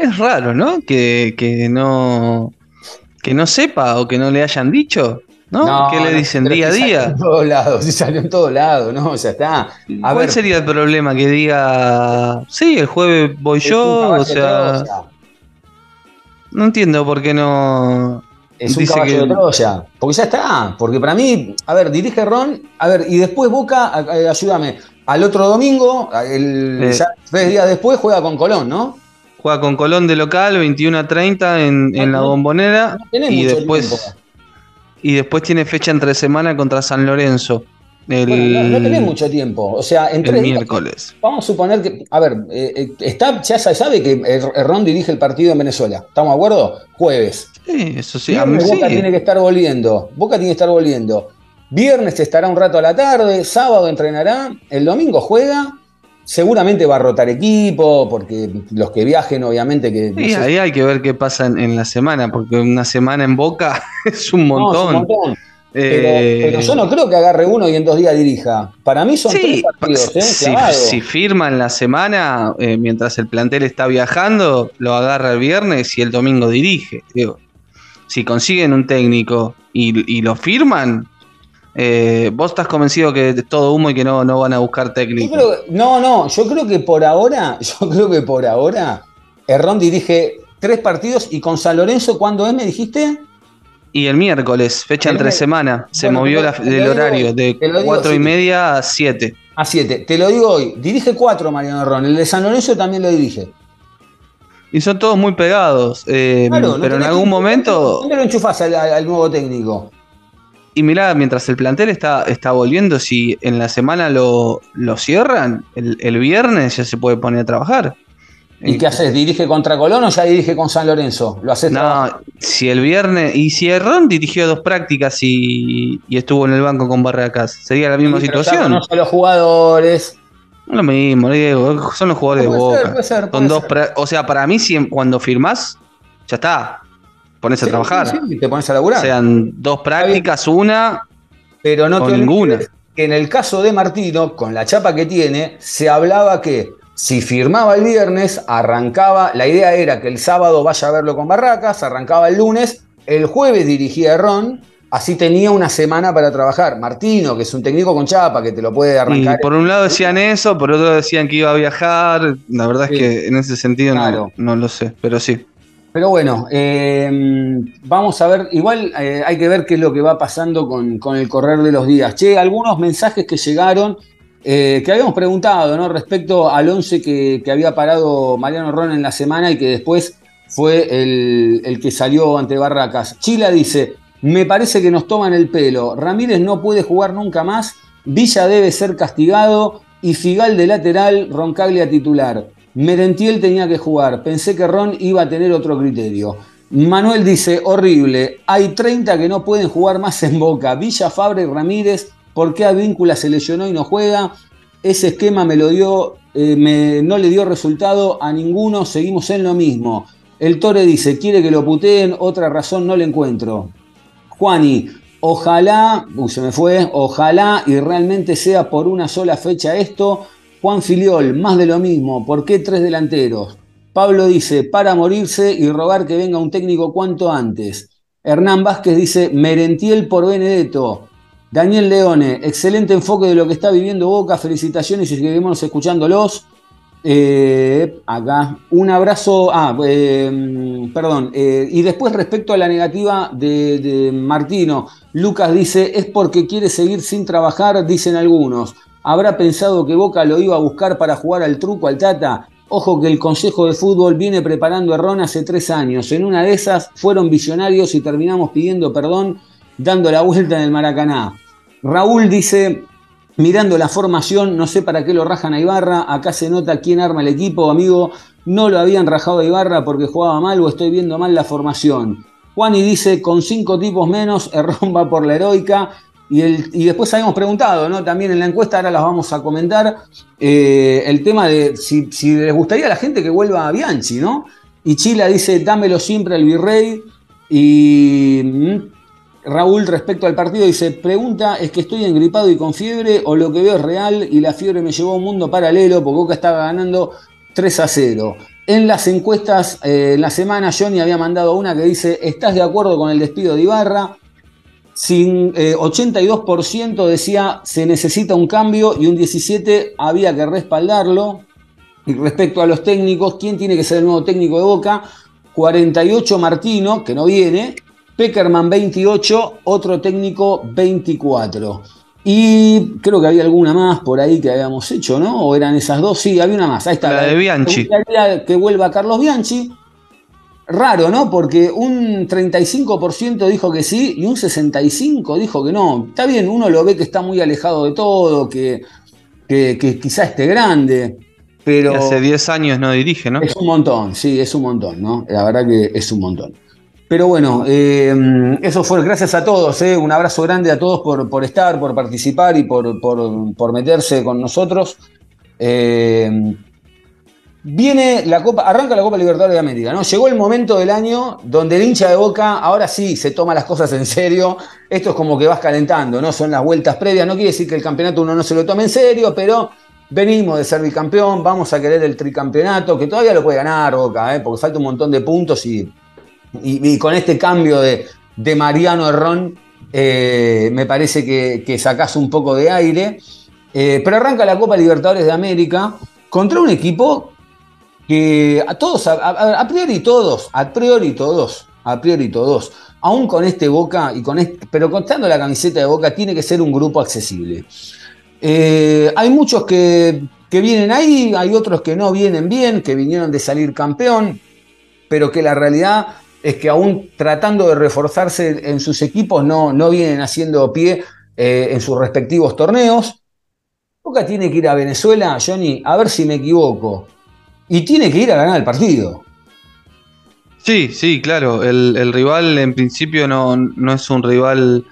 Es raro, ¿no? Que, que no que no sepa o que no le hayan dicho, ¿no? ¿Qué le dicen día a día? En todos lados, se salió en todos lados, ¿no? O sea, está. ¿Cuál sería el problema? Que diga, sí, el jueves voy yo, o sea. No entiendo por qué no. Es un caballo de Troya. Porque ya está. Porque para mí, a ver, dirige Ron. A ver, y después Boca, ayúdame. Al otro domingo, el, tres días después, juega con Colón, ¿no? Juega con Colón de local, 21 a 30 en, en la bombonera. y después. Y después tiene fecha entre semana contra San Lorenzo. El, no, tenés mucho tiempo. O sea, entre el miércoles. Vamos a suponer que. A ver, eh, eh, está, ya se sabe que Ron dirige el partido en Venezuela. ¿Estamos de acuerdo? Jueves. Sí, eso sí. Boca tiene que estar volviendo. Boca tiene que estar volviendo. Viernes estará un rato a la tarde. Sábado entrenará. El domingo juega seguramente va a rotar equipo, porque los que viajen, obviamente que. Sí, ahí hay que ver qué pasa en, la semana, porque una semana en Boca es un montón. Eh, pero, yo no creo que agarre uno y en dos días dirija. Para mí son tres partidos, ¿eh? Si, si, firma en la semana, eh, mientras el plantel está viajando, lo agarra el viernes y el domingo dirige. si consiguen un técnico y, y lo firman, eh, ¿Vos estás convencido que es todo humo y que no, no van a buscar técnico? no, no, yo creo que por ahora, yo creo que por ahora, Errón dirige tres partidos y con San Lorenzo, ¿cuándo es, me dijiste? Y el miércoles, fecha entre semana, se movió el horario de cuatro y media a siete. A siete, te lo digo hoy, dirige cuatro Mariano Errón, el de San Lorenzo también lo dirige. Y son todos muy pegados, eh, pero en algún momento... ¿Dónde lo enchufás al nuevo técnico? Y mira, mientras el plantel está, está volviendo, si en la semana lo, cierran, el, viernes ya se puede poner a trabajar. ¿Y qué haces? ¿Dirige contra Colón o ya dirige con San Lorenzo? ¿Lo haces No, si el viernes. Y si Errón dirigió dos prácticas y, estuvo en el banco con Barracas, sería la misma situación. No son los jugadores. Lo mismo, son los jugadores de Boca. dos o sea, para mí, si, cuando firmás, ya está pones a trabajar. Sí, te pones a laburar. Sean dos prácticas, una pero no te ninguna. Que en el caso de Martino, con la chapa que tiene, se hablaba que si firmaba el viernes, arrancaba, la idea era que el sábado vaya a verlo con Barracas, arrancaba el lunes, el jueves dirigía a Ron, así tenía una semana para trabajar. Martino, que es un técnico con chapa, que te lo puede arrancar. Y por un lado decían eso, por otro decían que iba a viajar. La verdad es que en ese sentido no, no, lo sé, pero sí. Pero bueno, eh, vamos a ver, igual eh, hay que ver qué es lo que va pasando con, el correr de los días. Che, algunos mensajes que llegaron, eh, que habíamos preguntado, ¿no? Respecto al 11 que, había parado Mariano Ron en la semana y que después fue el, el que salió ante Barracas. Chila dice, me parece que nos toman el pelo. Ramírez no puede jugar nunca más Villa debe ser castigado y Figal de lateral, Roncaglia titular. Merentiel tenía que jugar, pensé que Ron iba a tener otro criterio. Manuel dice, horrible, hay 30 que no pueden jugar más en Boca. Villa, Fabre y Ramírez, ¿por qué Advíncula se lesionó y no juega? Ese esquema me lo dio, eh, no le dio resultado a ninguno, seguimos en lo mismo. El Tore dice, quiere que lo puteen, otra razón no le encuentro. Juani, ojalá, uy, se me fue, ojalá y realmente sea por una sola fecha esto. Juan Filiol, más de lo mismo, ¿por qué tres delanteros? Pablo dice, para morirse y rogar que venga un técnico cuanto antes. Hernán Vázquez dice, Merentiel por Benedetto. Daniel Leone, excelente enfoque de lo que está viviendo Boca, felicitaciones y seguimos escuchándolos. Eh, acá, un abrazo. Ah, eh, perdón. Eh, y después, respecto a la negativa de, Martino, Lucas dice: es porque quiere seguir sin trabajar, dicen algunos. ¿Habrá pensado que Boca lo iba a buscar para jugar al truco al Tata? Ojo que el Consejo de Fútbol viene preparando a Ron hace tres años. En una de esas fueron visionarios y terminamos pidiendo perdón dando la vuelta en el Maracaná. Raúl dice, mirando la formación, no sé para qué lo rajan a Ibarra, acá se nota quién arma el equipo, amigo, no lo habían rajado a Ibarra porque jugaba mal o estoy viendo mal la formación. Juani dice, con cinco tipos menos, Errón va por la heroica. Y, el, y, después habíamos preguntado, ¿no? También en la encuesta, ahora las vamos a comentar, eh, el tema de si, les gustaría a la gente que vuelva a Bianchi, ¿no? Y Chila dice, dámelo siempre al virrey. Y Raúl respecto al partido dice, pregunta, ¿es que estoy engripado y con fiebre o lo que veo es real y la fiebre me llevó a un mundo paralelo porque Boca estaba ganando 3 a 0? En las encuestas, eh, en la semana Johnny había mandado una que dice, ¿estás de acuerdo con el despido de Ibarra? Sin, eh, 82% decía, se necesita un cambio y un 17% había que respaldarlo. Y respecto a los técnicos, ¿quién tiene que ser el nuevo técnico de Boca? 48 Martino, que no viene, Peckerman 28, otro técnico 24. Y creo que había alguna más por ahí que habíamos hecho, ¿no? ¿O eran esas dos? Sí, había una más. Ahí está. La, de Bianchi. Que vuelva Carlos Bianchi. Raro, ¿no? Porque un 35% dijo que sí y un 65% dijo que no. Está bien, uno lo ve que está muy alejado de todo, que, que, que quizá esté grande. Pero y hace 10 años no dirige, ¿no? Es un montón, sí, es un montón, ¿no? La verdad que es un montón. Pero bueno, eh, eso fue, gracias a todos, eh, un abrazo grande a todos por, por estar, por participar y por, por, por meterse con nosotros. Eh, viene la Copa, arranca la Copa Libertadores de América, ¿no? Llegó el momento del año donde el hincha de Boca ahora sí se toma las cosas en serio. Esto es como que vas calentando, ¿no? Son las vueltas previas. No quiere decir que el campeonato uno no se lo tome en serio, pero venimos de ser bicampeón, vamos a querer el tricampeonato, que todavía lo puede ganar Boca, ¿eh? porque falta un montón de puntos y y, con este cambio de, de Mariano Herrón, eh, me parece que, que sacás un poco de aire. Eh, pero arranca la Copa Libertadores de América contra un equipo que a todos, a, priori todos, a priori todos, a priori todos, aún con este Boca, y con pero contando la camiseta de Boca, tiene que ser un grupo accesible. Eh, hay muchos que, que vienen ahí, hay otros que no vienen bien, que vinieron de salir campeón, pero que la realidad es que aún tratando de reforzarse en sus equipos no, no vienen haciendo pie eh, en sus respectivos torneos. Boca tiene que ir a Venezuela, Johnny, a ver si me equivoco. Y tiene que ir a ganar el partido. Sí, sí, claro. El, rival en principio no, no es un rival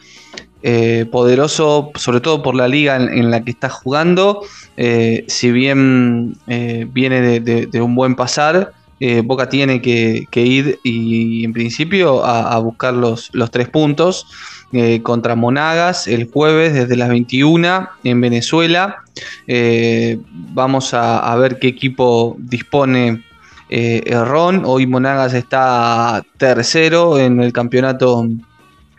eh, poderoso, sobre todo por la liga en, la que está jugando. Eh, si bien eh, viene de, un buen pasar, Boca tiene que, que, ir y en principio a, a buscar los, los, tres puntos eh, contra Monagas el jueves desde las 21 en Venezuela. Eh, vamos a, ver qué equipo dispone eh, Ron. Hoy Monagas está tercero en el campeonato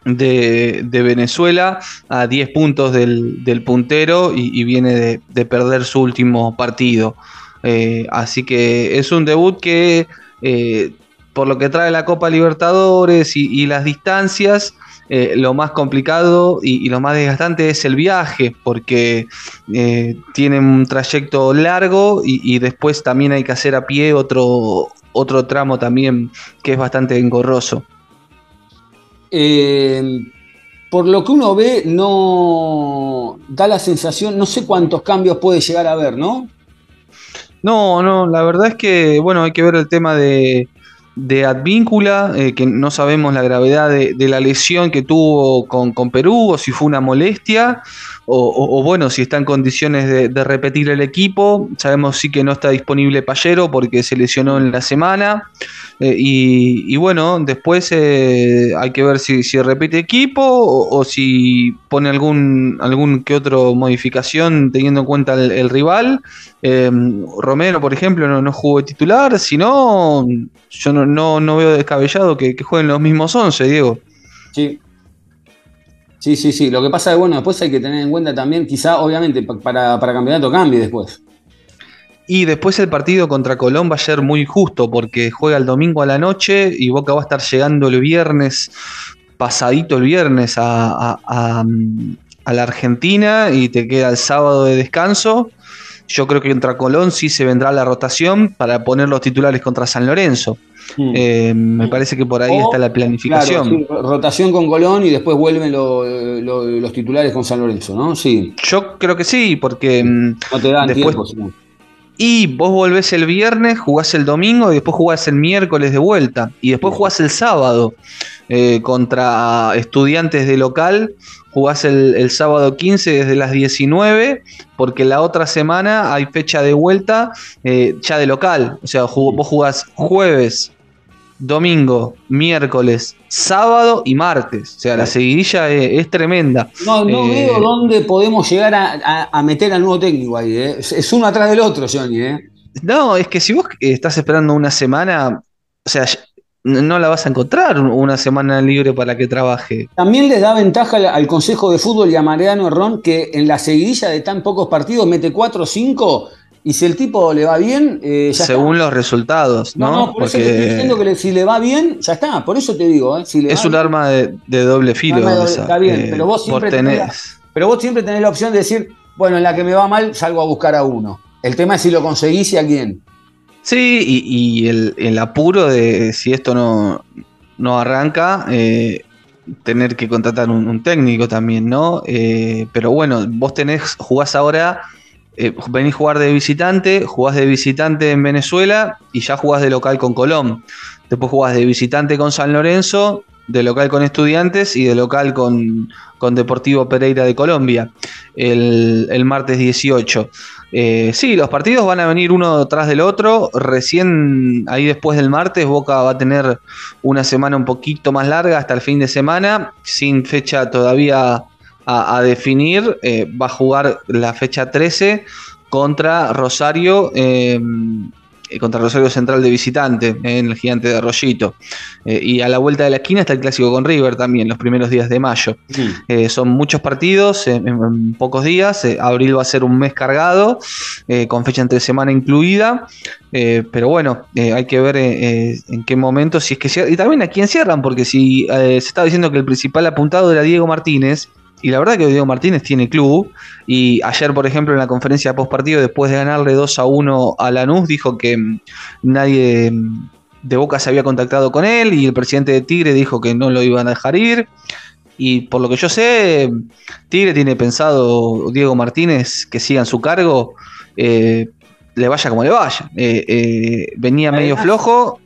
de, Venezuela a 10 puntos del, puntero y, viene de, de, perder su último partido. Así que es un debut que, por lo que trae la Copa Libertadores y las distancias, eh, lo más complicado y, y, lo más desgastante es el viaje, porque eh, tiene un trayecto largo y, y, después también hay que hacer a pie otro, otro tramo también que es bastante engorroso. Eh, por lo que uno ve, no da la sensación, no sé cuántos cambios puede llegar a haber, ¿no? No, no, la verdad es que, bueno, hay que ver el tema de, de Advíncula, eh, que no sabemos la gravedad de, la lesión que tuvo con, Perú, o si fue una molestia, o, bueno, si está en condiciones de, repetir el equipo. Sabemos sí que no está disponible Payero porque se lesionó en la semana. Eh, y, bueno, después eh, hay que ver si, repite equipo o, si pone algún, algún que otro modificación teniendo en cuenta el, rival. Romero, por ejemplo, no, no jugó titular, si no, yo no, no, no veo descabellado que, jueguen los mismos 11, Diego. Sí. Sí, sí, sí. Lo que pasa es bueno, después hay que tener en cuenta también, quizá, obviamente, para, para campeonato cambie después. Y después el partido contra Colón va a ser muy justo porque juega el domingo a la noche y Boca va a estar llegando el viernes, pasadito el viernes a, a, a la Argentina y te queda el sábado de descanso yo creo que contra Colón sí se vendrá la rotación para poner los titulares contra San Lorenzo. Hmm. Eh, me parece que por ahí está la planificación. rotación con Colón y después vuelven los titulares con San Lorenzo, ¿no? Sí. Yo creo que sí, porque. Mm, no te dan después, tiempo, Y vos volvés el viernes, jugás el domingo y después jugás el miércoles de vuelta. Y después jugás el sábado eh, contra estudiantes de local jugás el, sábado 15 desde las 19, porque la otra semana hay fecha de vuelta eh, ya de local. O sea, vos jugás jueves, domingo, miércoles, sábado y martes. O sea, la seguidilla es, tremenda. No, no eh, veo dónde podemos llegar a, meter al nuevo técnico ahí. Eh. Es, uno atrás del otro, Johnny. No, es que si vos estás esperando una semana, o sea, no la vas a encontrar una semana libre para que trabaje. También les da ventaja al, Consejo de Fútbol y a Mariano Herrón que en la seguidilla de tan pocos partidos mete 4 o 5 y si el tipo le va bien, eh, ya Según los resultados, ¿no? No, por eso te estoy diciendo que si le va bien, ya está. Por eso te digo, ¿eh? es un arma de, doble filo. está bien, eh, pero, vos siempre tenés, pero vos siempre tenés la opción de decir, bueno, en la que me va mal, salgo a buscar a uno. El tema es si lo conseguís y a quién. Sí, y, el, apuro de si esto no, no arranca, eh, tener que contratar un, técnico también, ¿no? Eh, pero bueno, vos tenés, jugás ahora, eh, venís a jugar de visitante, jugás de visitante en Venezuela y ya jugás de local con Colón. Después jugás de visitante con San Lorenzo, de local con Estudiantes y de local con, Deportivo Pereira de Colombia el, el martes 18. Eh, sí, los partidos van a venir uno tras del otro. Recién ahí después del martes, Boca va a tener una semana un poquito más larga hasta el fin de semana, sin fecha todavía a, definir. Eh, va a jugar la fecha 13 contra Rosario. Eh, eh, contra Rosario Central de visitante en el gigante de Arroyito. Eh, y a la vuelta de la esquina está el clásico con River también, los primeros días de mayo. Eh, son muchos partidos en, pocos días. abril va a ser un mes cargado, con fecha entre semana incluida. pero bueno, hay que ver en qué momento, si es que Y también a quién cierran, porque si se estaba diciendo que el principal apuntado era Diego Martínez y la verdad que Diego Martínez tiene club. Y ayer, por ejemplo, en la conferencia post partido, después de ganarle 2 a 1 a Lanús, dijo que mm, nadie mm, de Boca se había contactado con él. Y el presidente de Tigre dijo que no lo iban a dejar ir. Y por lo que yo sé, Tigre tiene pensado Diego Martínez que siga en su cargo, eh, le vaya como le vaya. Eh, eh, venía medio flojo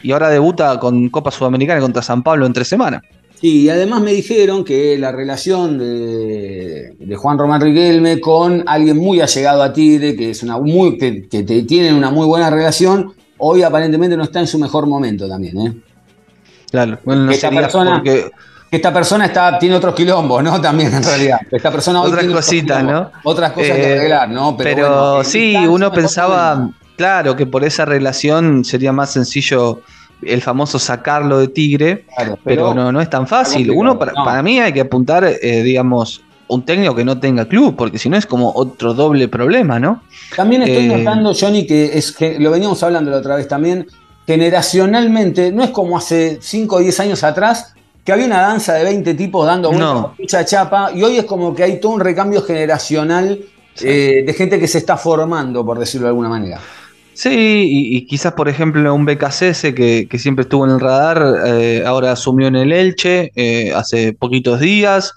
y ahora debuta con Copa Sudamericana contra San Pablo en tres semanas. Y además me dijeron que la relación de, Juan Román Riquelme con alguien muy allegado a Tigre, que es una muy, que, tienen una muy buena relación, hoy aparentemente no está en su mejor momento también, ¿eh? Claro, bueno, no esta persona, esta persona está, tiene otros quilombos, ¿no? También en realidad. Esta persona otras cositas, ¿no? Otras cosas que eh, arreglar, ¿no? Pero, sí, uno pensaba, claro, que por esa relación sería más sencillo el famoso sacarlo de Tigre, pero, no, no es tan fácil. Uno, para, mí hay que apuntar, eh, digamos, un técnico que no tenga club, porque si no es como otro doble problema, ¿no? También estoy eh, notando, Johnny, que es que lo veníamos hablando la otra vez también, generacionalmente, no es como hace 5 o 10 años atrás, que había una danza de 20 tipos dando mucha chapa, y hoy es como que hay todo un recambio generacional eh, de gente que se está formando, por decirlo de alguna manera. Sí, y, quizás, por ejemplo, un BKCS que, que siempre estuvo en el radar, eh, ahora asumió en el Elche eh, hace poquitos días.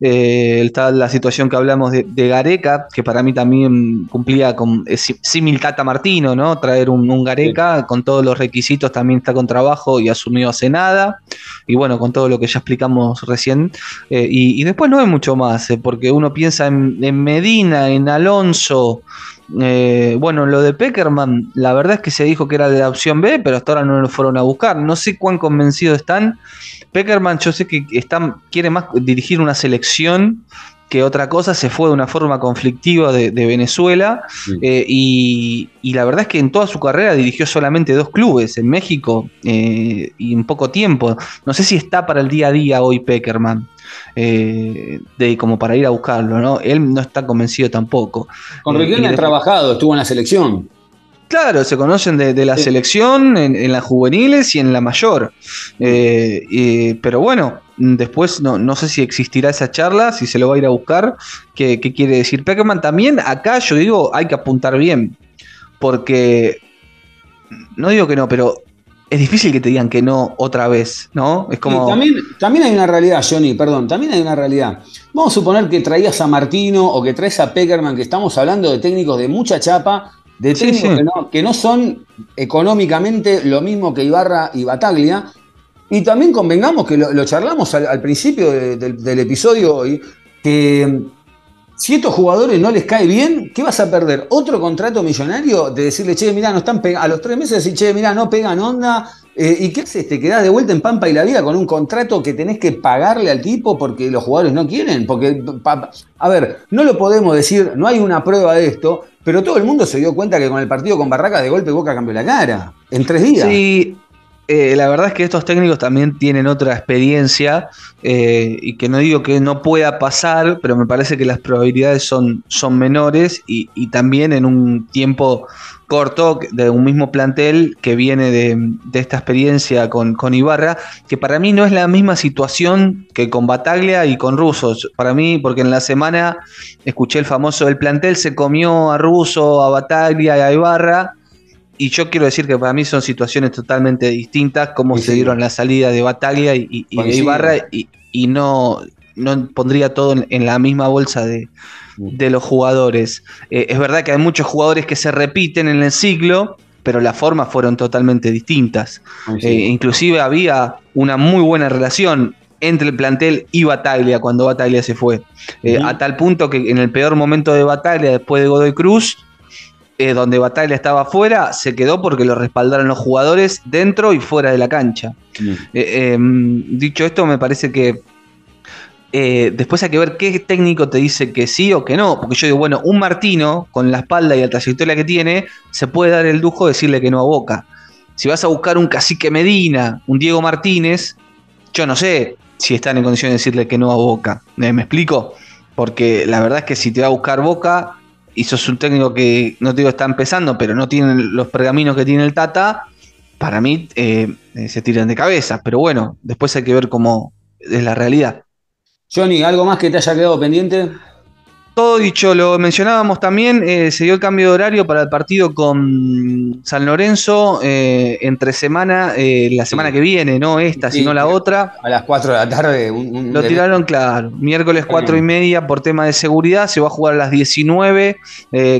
Eh, está la situación que hablamos de, Gareca, que para mí también cumplía con símil Tata Martino, ¿no? Traer un, un Gareca con todos los requisitos, también está con trabajo y asumió hace nada. Y bueno, con todo lo que ya explicamos recién. Y, después no hay mucho más, porque uno piensa en, en Medina, en Alonso. Eh, bueno, lo de Peckerman, la verdad es que se dijo que era de la opción B, pero hasta ahora no lo fueron a buscar. No sé cuán convencidos están. Peckerman, yo sé que quiere más dirigir una selección que otra cosa, se fue de una forma conflictiva de, Venezuela eh, y, la verdad es que en toda su carrera dirigió solamente dos clubes, en México eh, y en poco tiempo. No sé si está para el día a día hoy Peckerman. Eh, de, como para ir a buscarlo, ¿no? Él no está convencido tampoco. Con Riquelme ha trabajado, estuvo en la selección. Claro, se conocen de, la selección en, las juveniles y en la mayor. pero bueno, Después no, no, sé si existirá esa charla, si se lo va a ir a buscar. ¿Qué, quiere decir Peckerman? También acá yo digo, hay que apuntar bien. Porque, no digo que no, pero es difícil que te digan que no otra vez, ¿no? Es como... también, también hay una realidad, Johnny, perdón, también hay una realidad. Vamos a suponer que traías a Martino o que traes a Peckerman, que estamos hablando de técnicos de mucha chapa, de técnicos Que, no, que no son económicamente lo mismo que Ibarra y Bataglia, y también convengamos que lo, charlamos al, principio del episodio hoy, que si estos jugadores no les cae bien, ¿qué vas a perder? ¿Otro contrato millonario de decirle, che, mira, no están a los tres meses decir, che, mira, no pegan onda? Eh, ¿Y qué haces? ¿Te quedás de vuelta en Pampa y la vida con un contrato que tenés que pagarle al tipo porque los jugadores no quieren? Porque, a ver, no lo podemos decir, no hay una prueba de esto, pero todo el mundo se dio cuenta que con el partido con Barracas de golpe Boca cambió la cara en tres días. Sí, eh, la verdad es que estos técnicos también tienen otra experiencia eh, y que no digo que no pueda pasar, pero me parece que las probabilidades son, son menores y, también en un tiempo corto de un mismo plantel que viene de, esta experiencia con, Ibarra, que para mí no es la misma situación que con Bataglia y con Rusos. Para mí, porque en la semana escuché el famoso del plantel, se comió a Russo, a Bataglia y a Ibarra y yo quiero decir que para mí son situaciones totalmente distintas, como se dieron la salida de Bataglia y, de Ibarra, y, no, no pondría todo en, la misma bolsa de, los jugadores. Eh, es verdad que hay muchos jugadores que se repiten en el ciclo, pero las formas fueron totalmente distintas. Eh, inclusive había una muy buena relación entre el plantel y Bataglia cuando Bataglia se fue. Eh, a tal punto que en el peor momento de Bataglia, después de Godoy Cruz, eh, donde Bataglia estaba afuera, se quedó porque lo respaldaron los jugadores dentro y fuera de la cancha. Mm. Eh, em, dicho esto, me parece que eh, después hay que ver qué técnico te dice que sí o que no. Porque yo digo, bueno, un Martino, con la espalda y la trayectoria que tiene, se puede dar el lujo de decirle que no a Boca. Si vas a buscar un cacique Medina, un Diego Martínez, yo no sé si están en condiciones de decirle que no a Boca. ¿Me, me explico? Porque la verdad es que si te va a buscar Boca, y sos un técnico que, no te digo está empezando, pero no tiene los pergaminos que tiene el Tata, para mí eh, eh, se tiran de cabeza. Pero bueno, después hay que ver cómo es la realidad. Johnny, ¿algo más que te haya quedado pendiente? Todo dicho, lo mencionábamos también, eh, se dio el cambio de horario para el partido con San Lorenzo eh, entre semana, eh, la semana que viene, no esta, sino la otra. A las 4 de la tarde. lo tiraron, claro, miércoles 4 y media por tema de seguridad, se va a jugar a las 19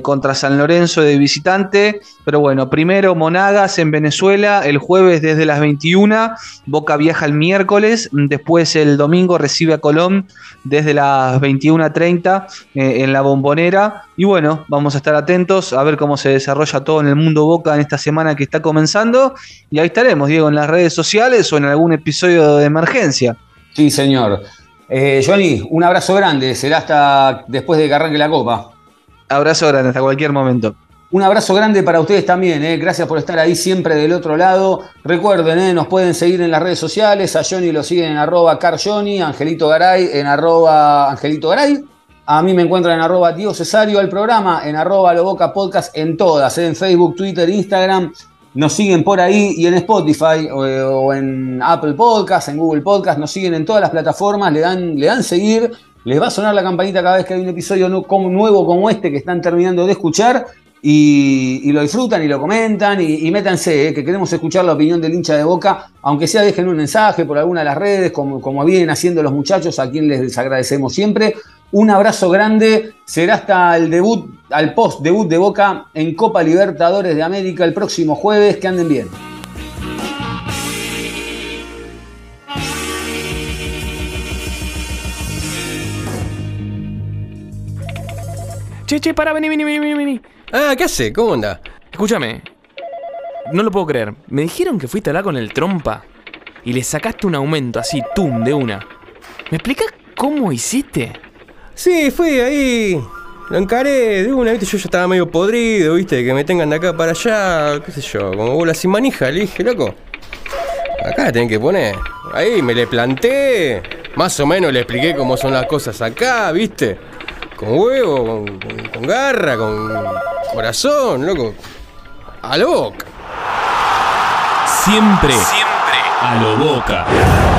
contra San Lorenzo de visitante, pero bueno, primero Monagas en Venezuela, el jueves desde las 21, Boca viaja el miércoles, después el domingo recibe a Colón desde las 21.30 eh, en la bombonera. Y bueno, vamos a estar atentos a ver cómo se desarrolla todo en el mundo Boca en esta semana que está comenzando. Y ahí estaremos, Diego, en las redes sociales o en algún episodio de emergencia. Sí, señor. Eh, Johnny, un abrazo grande. Será hasta después de que arranque la copa. Abrazo grande, hasta cualquier momento. Un abrazo grande para ustedes también, eh. gracias por estar ahí siempre del otro lado. Recuerden, eh, nos pueden seguir en las redes sociales, a Johnny lo siguen en arroba carjohnny, Angelito Garay en arroba Angelito Garay. A mí me encuentran en arroba tío Cesario, al programa en arroba Loboca Podcast en todas, eh, en Facebook, Twitter, Instagram. Nos siguen por ahí y en Spotify o, en Apple Podcast, en Google Podcast, nos siguen en todas las plataformas, le dan, le dan seguir, les va a sonar la campanita cada vez que hay un episodio nuevo como este que están terminando de escuchar. Y, lo disfrutan y lo comentan. Y, métanse, eh, que queremos escuchar la opinión del hincha de Boca, aunque sea dejen un mensaje por alguna de las redes, como, como vienen haciendo los muchachos, a quien les agradecemos siempre. Un abrazo grande, será hasta el debut, al post debut de Boca en Copa Libertadores de América el próximo jueves, que anden bien. Che, che, para, vení, vení, vení, vení. Ah, ¿qué hace? ¿Cómo anda? Escúchame. No lo puedo creer. Me dijeron que fuiste a hablar con el trompa y le sacaste un aumento así, tum, de una. ¿Me explicas cómo hiciste? Sí, fui ahí. Lo encaré de una, viste, yo ya estaba medio podrido, viste, que me tengan de acá para allá, qué sé yo, como bola sin manija, le dije, loco. Acá la tienen que poner. Ahí me le planté. Más o menos le expliqué cómo son las cosas acá, viste con huevo, con, garra, con corazón, loco. A lo boca. Siempre, siempre a lo boca.